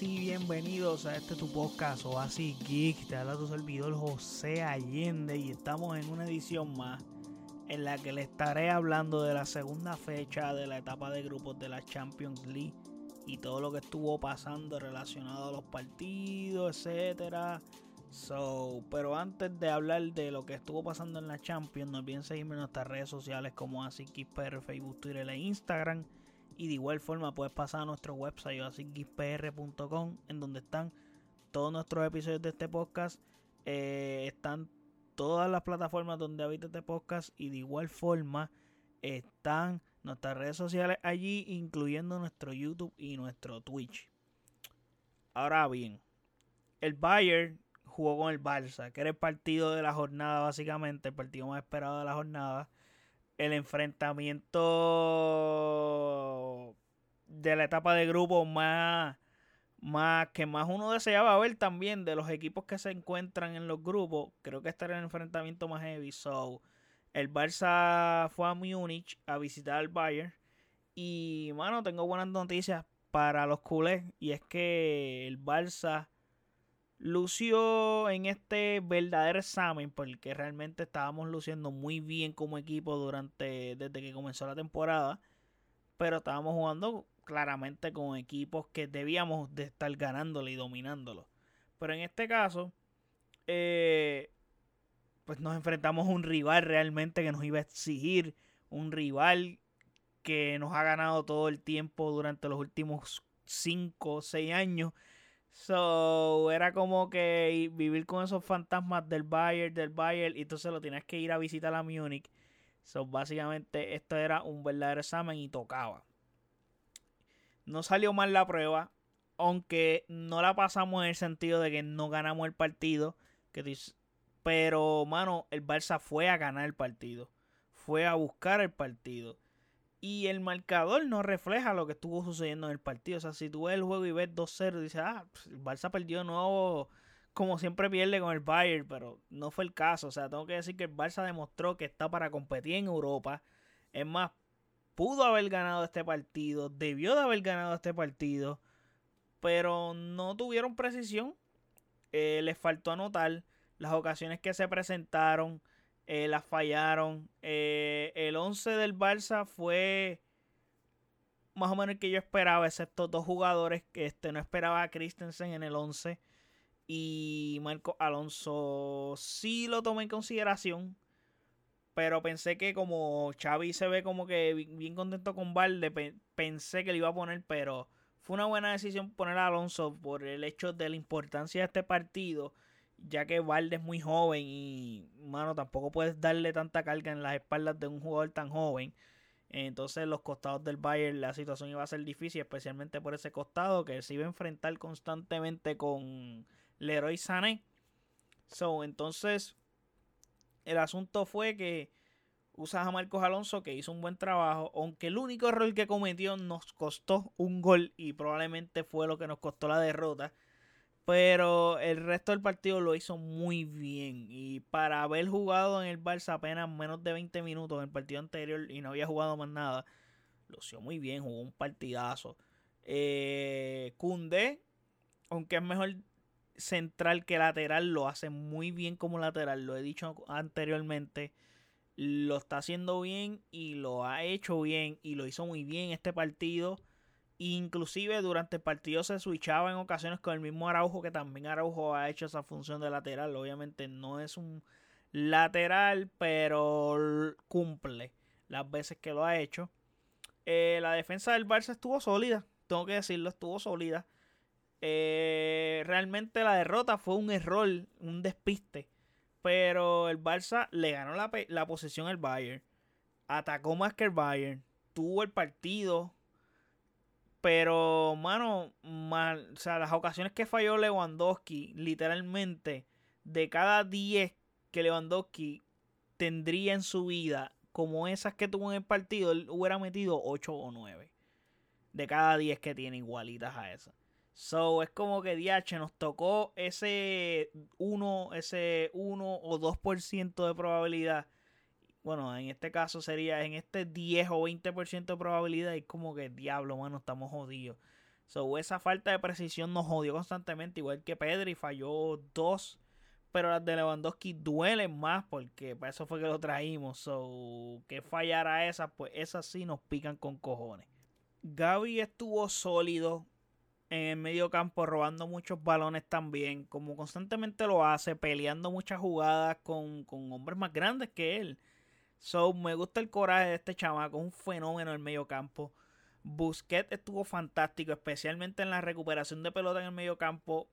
Y bienvenidos a este tu podcast Oasis Geek. Te habla tu servidor José Allende y estamos en una edición más en la que le estaré hablando de la segunda fecha de la etapa de grupos de la Champions League y todo lo que estuvo pasando relacionado a los partidos, etcétera. So, pero antes de hablar de lo que estuvo pasando en la Champions, no olviden seguirme en nuestras redes sociales como AsicGeekPR, Facebook, Twitter e Instagram. Y de igual forma puedes pasar a nuestro website asicgeekpr.com en donde están todos nuestros episodios de este podcast. Eh, están todas las plataformas donde habita este podcast y de igual forma están nuestras redes sociales allí, incluyendo nuestro YouTube y nuestro Twitch. Ahora bien, el Bayern jugó con el Barça, que era el partido de la jornada, básicamente, el partido más esperado de la jornada. El enfrentamiento de la etapa de grupo más, más que más uno deseaba ver también de los equipos que se encuentran en los grupos. Creo que este era el enfrentamiento más heavy. So, el Barça fue a Múnich a visitar al Bayern. Y, mano, tengo buenas noticias para los culés. Y es que el Barça lució en este verdadero examen. Porque realmente estábamos luciendo muy bien como equipo durante desde que comenzó la temporada. Pero estábamos jugando claramente con equipos que debíamos de estar ganándole y dominándolo. Pero en este caso, eh, pues nos enfrentamos a un rival realmente que nos iba a exigir, un rival que nos ha ganado todo el tiempo durante los últimos 5 o 6 años. So, era como que vivir con esos fantasmas del Bayern, del Bayern, y entonces lo tienes que ir a visitar a Múnich. So, básicamente esto era un verdadero examen y tocaba. No salió mal la prueba, aunque no la pasamos en el sentido de que no ganamos el partido, que pero, mano, el Barça fue a ganar el partido. Fue a buscar el partido. Y el marcador no refleja lo que estuvo sucediendo en el partido. O sea, si tú ves el juego y ves 2-0, dices, ah, pues, el Barça perdió nuevo, como siempre pierde con el Bayern, pero no fue el caso. O sea, tengo que decir que el Barça demostró que está para competir en Europa. Es más, pudo haber ganado este partido, debió de haber ganado este partido, pero no tuvieron precisión. Eh, les faltó anotar. Las ocasiones que se presentaron eh, las fallaron. Eh, el 11 del Barça fue más o menos el que yo esperaba, excepto dos jugadores que este, no esperaba a Christensen en el 11. Y Marco Alonso sí lo tomé en consideración. Pero pensé que como Xavi se ve como que bien contento con Valde, pensé que le iba a poner, pero fue una buena decisión poner a Alonso por el hecho de la importancia de este partido ya que Valde es muy joven y, mano, tampoco puedes darle tanta carga en las espaldas de un jugador tan joven. Entonces, los costados del Bayern, la situación iba a ser difícil, especialmente por ese costado que se iba a enfrentar constantemente con Leroy Sané. So, entonces, el asunto fue que usas a Marcos Alonso, que hizo un buen trabajo, aunque el único error que cometió nos costó un gol y probablemente fue lo que nos costó la derrota pero el resto del partido lo hizo muy bien. Y para haber jugado en el Barça apenas menos de 20 minutos en el partido anterior y no había jugado más nada, lo hizo muy bien, jugó un partidazo. Eh, aunque es mejor central que lateral, lo hace muy bien como lateral. Lo he dicho anteriormente. Lo está haciendo bien y lo ha hecho bien y lo hizo muy bien este partido. Inclusive durante el partido se switchaba en ocasiones con el mismo Araujo, que también Araujo ha hecho esa función de lateral. Obviamente no es un lateral, pero cumple las veces que lo ha hecho. Eh, la defensa del Barça estuvo sólida, tengo que decirlo, estuvo sólida. Eh, realmente la derrota fue un error, un despiste. Pero el Barça le ganó la, la posesión al Bayern. Atacó más que el Bayern. Tuvo el partido pero, mano, mal, o sea, las ocasiones que falló Lewandowski, literalmente, de cada 10 que Lewandowski tendría en su vida, como esas que tuvo en el partido, él hubiera metido 8 o 9. De cada 10 que tiene igualitas a esas. So, es como que DH nos tocó ese 1, ese 1 o 2% de probabilidad bueno, en este caso sería en este 10 o 20% de probabilidad y como que diablo, mano, estamos jodidos. So, esa falta de precisión nos jodió constantemente, igual que Pedri falló dos, pero las de Lewandowski duelen más porque para eso fue que lo traímos. So, que fallara esas, pues esas sí nos pican con cojones. Gaby estuvo sólido en el medio campo, robando muchos balones también, como constantemente lo hace, peleando muchas jugadas con, con hombres más grandes que él. So, me gusta el coraje de este chamaco, un fenómeno en el medio campo. Busquets estuvo fantástico, especialmente en la recuperación de pelota en el medio campo.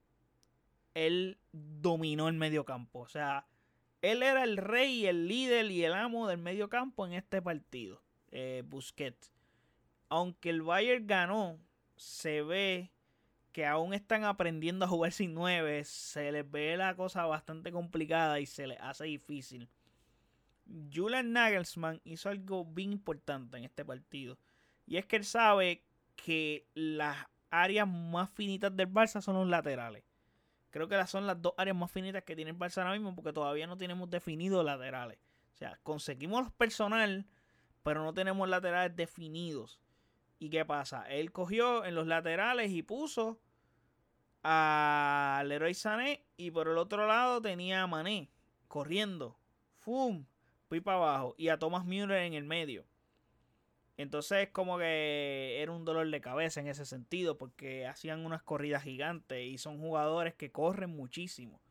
Él dominó el medio campo. O sea, él era el rey, el líder y el amo del medio campo en este partido. Eh, Busquets. Aunque el Bayern ganó, se ve que aún están aprendiendo a jugar sin nueve. Se les ve la cosa bastante complicada y se les hace difícil. Julian Nagelsmann hizo algo bien importante en este partido. Y es que él sabe que las áreas más finitas del Barça son los laterales. Creo que son las dos áreas más finitas que tiene el Barça ahora mismo porque todavía no tenemos definidos laterales. O sea, conseguimos los personal, pero no tenemos laterales definidos. ¿Y qué pasa? Él cogió en los laterales y puso a Leroy Sané y por el otro lado tenía a Mané corriendo. ¡Fum! Fui para abajo. Y a Thomas Müller en el medio. Entonces como que era un dolor de cabeza en ese sentido porque hacían unas corridas gigantes y son jugadores que corren muchísimo.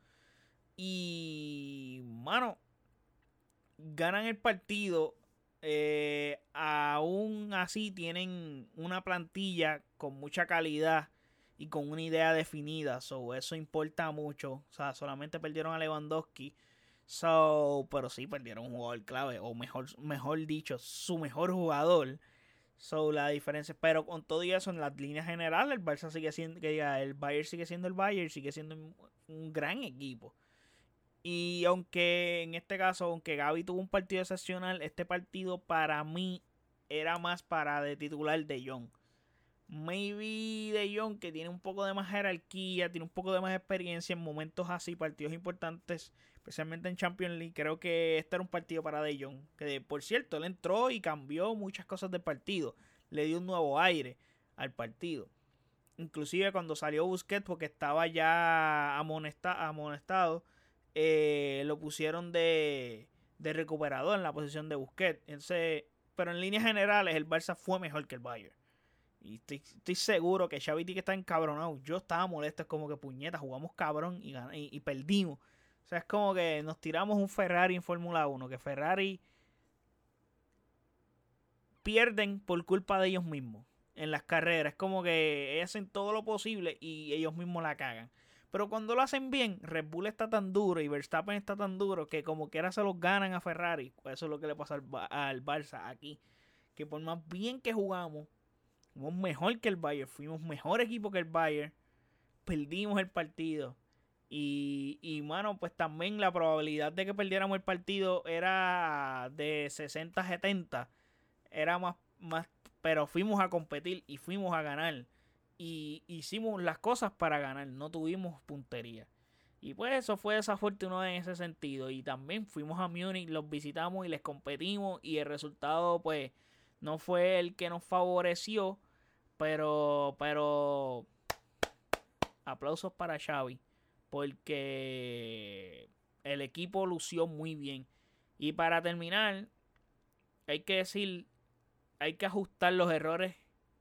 Y, mano, ganan el partido. Eh, aún así tienen una plantilla con mucha calidad y con una idea definida. So, eso importa mucho. O sea, solamente perdieron a Lewandowski So, pero sí perdieron un jugador clave, o mejor, mejor dicho, su mejor jugador. So, la diferencia, pero con todo eso, en las líneas generales, el Barça sigue siendo, que diga, el Bayern sigue siendo el Bayern, sigue siendo un, gran equipo. Y aunque en este caso, aunque Gaby tuvo un partido excepcional, este partido para mí era más para de titular de Jong. Maybe de Jong, que tiene un poco de más jerarquía, tiene un poco de más experiencia en momentos así, partidos importantes, especialmente en Champions League. Creo que este era un partido para De Jong. Que por cierto, él entró y cambió muchas cosas del partido. Le dio un nuevo aire al partido. Inclusive cuando salió Busquets, porque estaba ya amonestado, eh, lo pusieron de, de recuperador en la posición de Busquets. pero en líneas generales el Barça fue mejor que el Bayern. Y estoy, seguro que Xavi que está encabronado. Yo estaba molesto, es como que puñeta, jugamos cabrón y, y perdimos. O sea, es como que nos tiramos un Ferrari en Fórmula 1, que Ferrari pierden por culpa de ellos mismos en las carreras. Es como que hacen todo lo posible y ellos mismos la cagan. Pero cuando lo hacen bien, Red Bull está tan duro y Verstappen está tan duro que como quiera se los ganan a Ferrari. Eso es lo que le pasa al, al Barça aquí. Que por más bien que jugamos, fuimos mejor que el Bayern, fuimos mejor equipo que el Bayern, perdimos el partido. Y, y, mano, pues también la probabilidad de que perdiéramos el partido era de 60-70. Era más, más, pero fuimos a competir y fuimos a ganar. Y hicimos las cosas para ganar, no tuvimos puntería. Y pues eso fue desafortunado en ese sentido. Y también fuimos a Múnich, los visitamos y les competimos. Y el resultado, pues, no fue el que nos favoreció. Pero, pero, aplausos para Xavi porque el equipo lució muy bien. Y para terminar, hay que decir, hay que ajustar los errores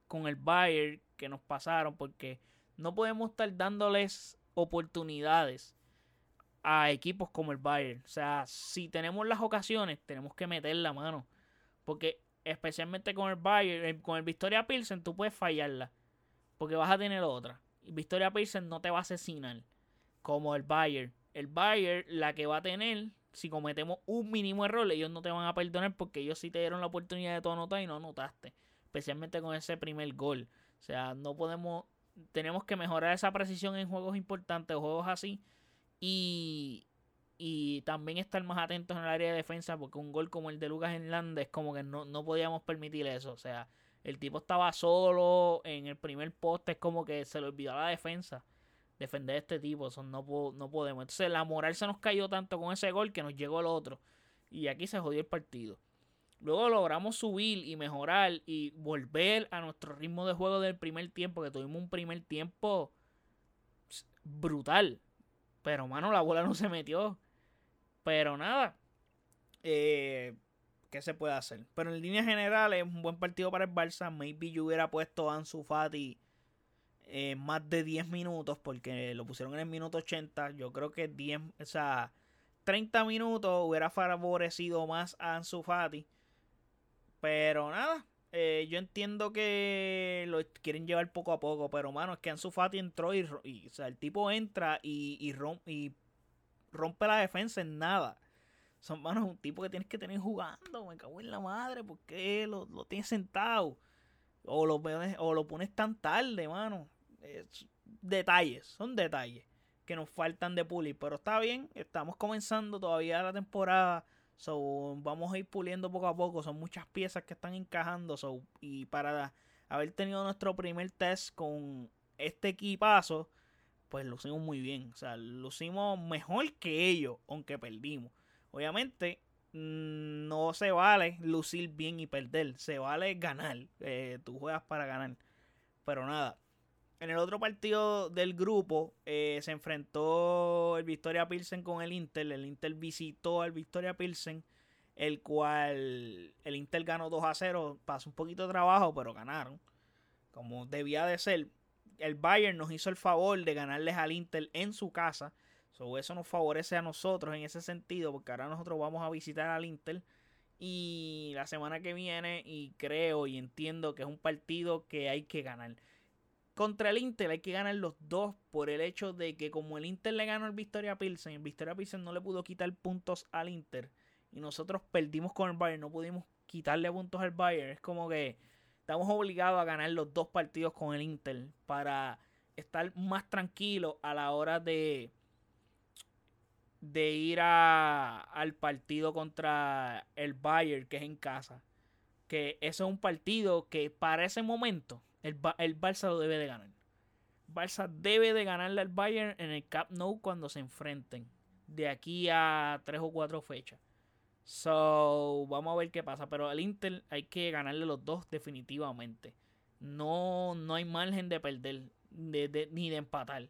con el Bayern que nos pasaron, porque no podemos estar dándoles oportunidades a equipos como el Bayern. O sea, si tenemos las ocasiones, tenemos que meter la mano. Porque especialmente con el Bayern, eh, con el Victoria Pilsen, tú puedes fallarla. Porque vas a tener otra. Y Victoria Pilsen no te va a asesinar como el Bayern. El Bayern, la que va a tener, si cometemos un mínimo error, ellos no te van a perdonar porque ellos sí te dieron la oportunidad de tu anotar y no anotaste. Especialmente con ese primer gol. O sea, no podemos. Tenemos que mejorar esa precisión en juegos importantes, juegos así. Y, y también estar más atentos en el área de defensa porque un gol como el de Lucas Hernández, como que no, no podíamos permitir eso. O sea, el tipo estaba solo en el primer poste, es como que se le olvidó la defensa defender a este tipo. Son, no, no podemos. Entonces la moral se nos cayó tanto con ese gol que nos llegó el otro. Y aquí se jodió el partido. Luego logramos subir y mejorar y volver a nuestro ritmo de juego del primer tiempo, que tuvimos un primer tiempo brutal. Pero, mano, la bola no se metió. Pero nada. Eh, ¿Qué se puede hacer? Pero en líneas generales, es un buen partido para el Barça. Maybe yo hubiera puesto a Ansu Fati eh, más de 10 minutos porque lo pusieron en el minuto 80. Yo creo que 10, o sea, 30 minutos hubiera favorecido más a Ansu Fati. Pero nada, eh, yo entiendo que lo quieren llevar poco a poco, pero mano, es que Ansu Fati entró y, o sea, el tipo entra y, y, rompe la defensa en nada. Son manos un tipo que tienes que tener jugando, me cago en la madre, porque lo, lo tienes sentado. O lo, o lo pones tan tarde, mano. Detalles, son detalles que nos faltan de pulir. Pero está bien, estamos comenzando todavía la temporada. So, vamos a ir puliendo poco a poco. Son muchas piezas que están encajando. So, y para haber tenido nuestro primer test con este equipazo, pues lucimos muy bien. O sea, lucimos mejor que ellos, aunque perdimos. Obviamente, mm, no se vale lucir bien y perder. Se vale ganar. Eh, tú juegas para ganar. Pero nada. En el otro partido del grupo eh, se enfrentó el Victoria Pilsen con el Inter. El Inter visitó al Victoria Pilsen, el cual el Inter ganó 2 a 0. Pasó un poquito de trabajo, pero ganaron. Como debía de ser. El Bayern nos hizo el favor de ganarles al Inter en su casa. eso nos favorece a nosotros en ese sentido, porque ahora nosotros vamos a visitar al Inter. Y la semana que viene, y creo y entiendo que es un partido que hay que ganar. Contra el Inter hay que ganar los dos por el hecho de que como el Inter le ganó al Victoria Pilsen, el Victoria Pilsen no le pudo quitar puntos al Inter y nosotros perdimos con el Bayern, no pudimos quitarle puntos al Bayern. Es como que estamos obligados a ganar los dos partidos con el Inter para estar más tranquilos a la hora de de ir a, al partido contra el Bayern que es en casa. Que ese es un partido que para ese momento el, el Barça lo debe de ganar. Barça debe de ganarle al Bayern en el Cup Nou cuando se enfrenten. De aquí a tres o cuatro fechas. So, vamos a ver qué pasa. Pero al Inter hay que ganarle los dos definitivamente. No, no hay margen de perder ni de empatar.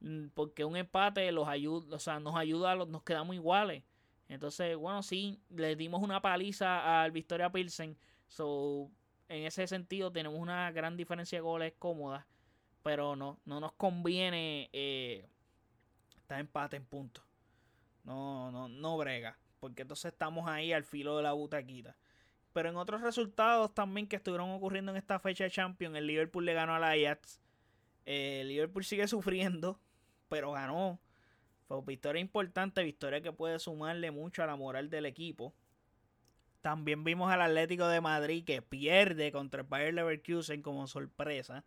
Mm, porque un empate los ayuda, o sea, nos ayuda, nos quedamos iguales. Entonces, bueno, sí, le dimos una paliza al Victoria Pilsen. So, en ese sentido tenemos una gran diferencia de goles cómoda, pero no, no nos conviene eh, estar empate en puntos. No, no, no brega, porque entonces estamos ahí al filo de la butaquita. Pero en otros resultados también que estuvieron ocurriendo en esta fecha de Champions, el Liverpool le ganó a la Ajax. Eh, el Liverpool sigue sufriendo, pero ganó. Fue victoria importante, victoria que puede sumarle mucho a la moral del equipo. También vimos al Atlético de Madrid que pierde contra el Bayer Leverkusen como sorpresa.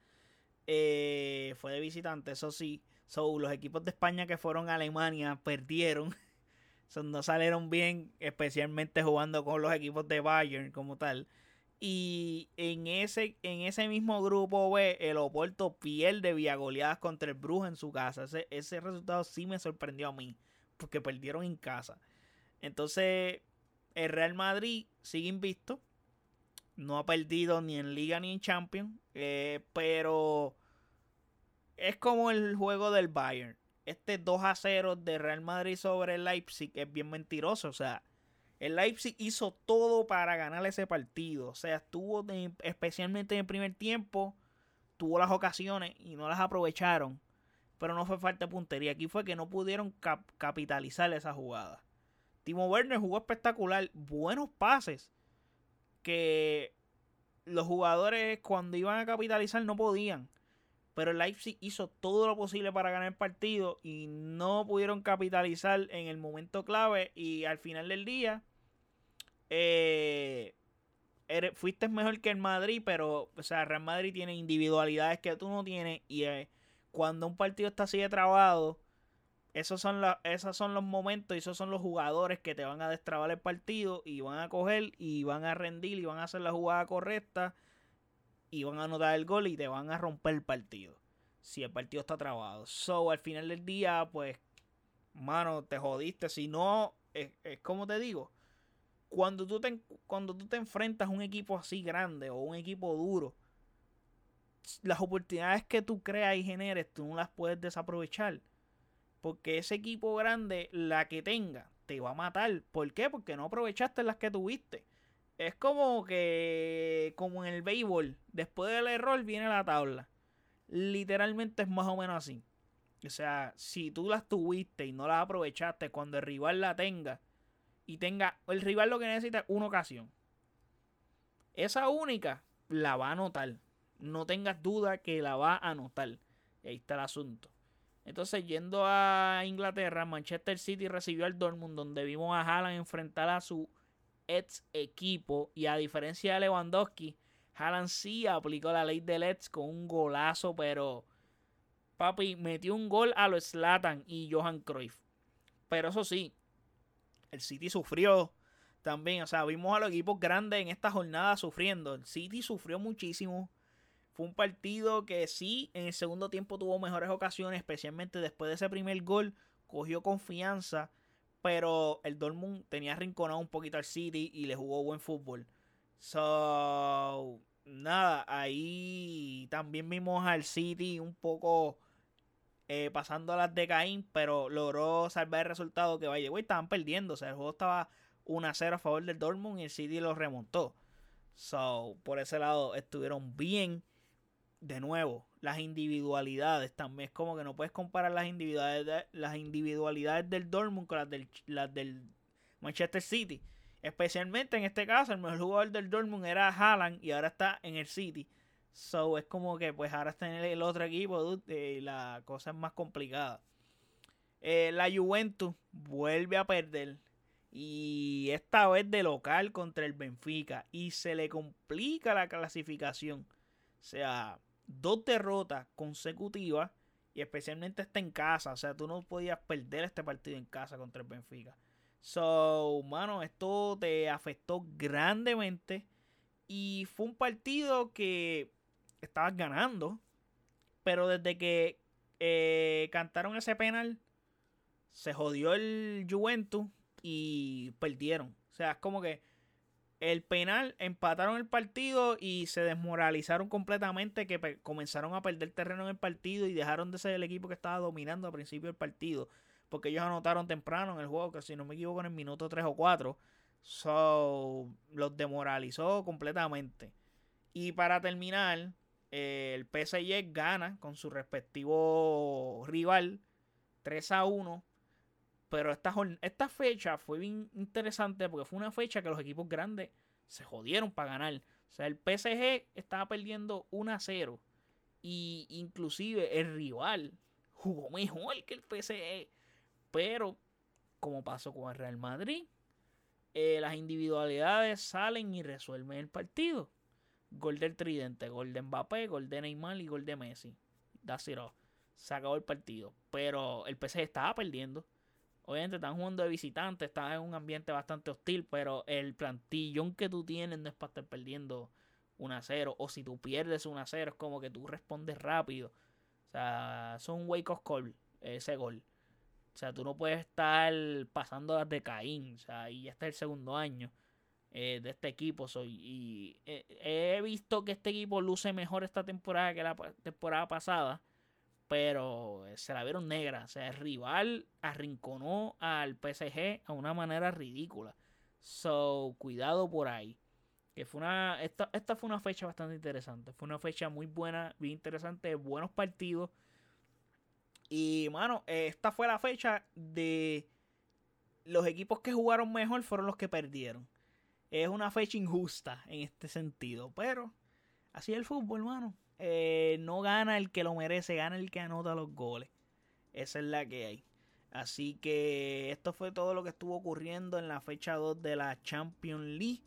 Eh, fue de visitante, eso sí. So, los equipos de España que fueron a Alemania perdieron. no salieron bien, especialmente jugando con los equipos de Bayern como tal. Y en ese, en ese mismo grupo B, el Oporto pierde vía goleadas contra el Bruja en su casa. Ese, ese resultado sí me sorprendió a mí, porque perdieron en casa. Entonces, el Real Madrid sigue invisto. No ha perdido ni en Liga ni en Champions. Eh, pero es como el juego del Bayern. Este 2 a 0 de Real Madrid sobre el Leipzig es bien mentiroso. O sea, el Leipzig hizo todo para ganar ese partido. O sea, estuvo especialmente en el primer tiempo. Tuvo las ocasiones y no las aprovecharon. Pero no fue falta de puntería. Aquí fue que no pudieron capitalizar esa jugada. Timo Werner jugó espectacular, buenos pases que los jugadores cuando iban a capitalizar no podían. Pero Leipzig hizo todo lo posible para ganar el partido y no pudieron capitalizar en el momento clave. Y al final del día, eh, fuiste mejor que el Madrid, pero o sea, Real Madrid tiene individualidades que tú no tienes. Y eh, cuando un partido está así de trabado, esos son, son los momentos y esos son los jugadores que te van a destrabar el partido y van a coger y van a rendir y van a hacer la jugada correcta y van a anotar el gol y te van a romper el partido. Si el partido está trabado. So, al final del día, pues, mano, te jodiste. Si no, es, como te digo, cuando tú te, cuando tú te enfrentas a un equipo así grande o un equipo duro, las oportunidades que tú creas y generes, tú no las puedes desaprovechar. Porque ese equipo grande, la que tenga, te va a matar. ¿Por qué? Porque no aprovechaste las que tuviste. Es como que, como en el béisbol, después del error viene la tabla. Literalmente es más o menos así. O sea, si tú las tuviste y no las aprovechaste cuando el rival la tenga y tenga, el rival lo que necesita es una ocasión. Esa única la va a anotar. No tengas duda que la va a anotar. ahí está el asunto. Entonces, yendo a Inglaterra, Manchester City recibió al Dortmund, donde vimos a Haaland enfrentar a su ex equipo. Y a diferencia de Lewandowski, Haaland sí aplicó la ley del ex con un golazo, pero papi metió un gol a los Slatan y Johan Cruyff. Pero eso sí, el City sufrió también. O sea, vimos a los equipos grandes en esta jornada sufriendo. El City sufrió muchísimo. Fue un partido que sí, en el segundo tiempo tuvo mejores ocasiones, especialmente después de ese primer gol. Cogió confianza, pero el Dortmund tenía rinconado un poquito al City y le jugó buen fútbol. So, nada, ahí también vimos al City un poco eh, pasando a las de Caín, pero logró salvar el resultado que vaya, güey, estaban perdiendo, o sea, el juego estaba 1 a 0 a favor del Dortmund y el City lo remontó. So, por ese lado estuvieron bien. De nuevo, las individualidades también es como que no puedes comparar las individualidades, las individualidades del Dortmund con las del, las del Manchester City. Especialmente en este caso, el mejor jugador del Dortmund era Haaland y ahora está en el City. So es como que pues ahora está en el otro equipo, y la cosa es más complicada. Eh, la Juventus vuelve a perder. Y esta vez de local contra el Benfica. Y se le complica la clasificación. O sea, dos derrotas consecutivas. Y especialmente está en casa. O sea, tú no podías perder este partido en casa contra el Benfica. So, mano, esto te afectó grandemente. Y fue un partido que estabas ganando. Pero desde que eh, cantaron ese penal, se jodió el Juventus y perdieron. O sea, es como que el penal empataron el partido y se desmoralizaron completamente que comenzaron a perder terreno en el partido y dejaron de ser el equipo que estaba dominando al principio del partido. Porque ellos anotaron temprano en el juego, que si no me equivoco en el minuto 3 o 4. So, los demoralizó completamente. Y para terminar, eh, el PSG gana con su respectivo rival 3 a 1. Pero esta, esta fecha fue bien interesante porque fue una fecha que los equipos grandes se jodieron para ganar. O sea, el PSG estaba perdiendo 1 a 0. Y inclusive el rival jugó mejor que el PSG. Pero, como pasó con el Real Madrid, eh, las individualidades salen y resuelven el partido. Gol del tridente, gol de Mbappé, gol de Neymar y gol de Messi. That's it Se acabó el partido. Pero el PSG estaba perdiendo. Obviamente están jugando de visitante, está en un ambiente bastante hostil, pero el plantillón que tú tienes no es para estar perdiendo 1 a 0. O si tú pierdes 1 a 0, es como que tú respondes rápido. O sea, son wake up call ese gol. O sea, tú no puedes estar pasando de Caín. O sea, y ya está el segundo año eh, de este equipo. Soy, y eh, he visto que este equipo luce mejor esta temporada que la temporada pasada. Pero eh, se la vieron negra. O sea, el rival arrinconó al PSG a una manera ridícula. So, cuidado por ahí. Que fue una. Esta, esta fue una fecha bastante interesante. Fue una fecha muy buena, bien interesante, buenos partidos. Y, mano, esta fue la fecha de los equipos que jugaron mejor fueron los que perdieron. Es una fecha injusta en este sentido, pero así es el fútbol, hermano. Eh, no gana el que lo merece, gana el que anota los goles. Esa es la que hay. Así que esto fue todo lo que estuvo ocurriendo en la fecha 2 de la Champions League.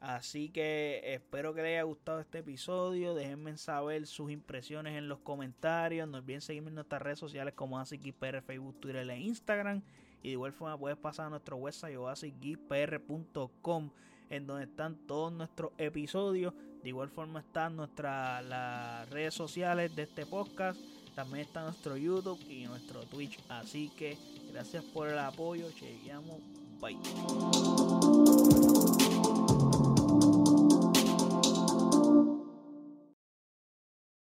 Así que espero que les haya gustado este episodio. Déjenme saber sus impresiones en los comentarios. No olviden seguirme en nuestras redes sociales como ASICPR, Facebook, Twitter e Instagram. Y de igual forma puedes pasar a nuestro website oasisgpr.com en donde están todos nuestros episodios. De igual forma están nuestras las redes sociales de este podcast. También está nuestro YouTube y nuestro Twitch. Así que gracias por el apoyo. Chequeamos. Bye.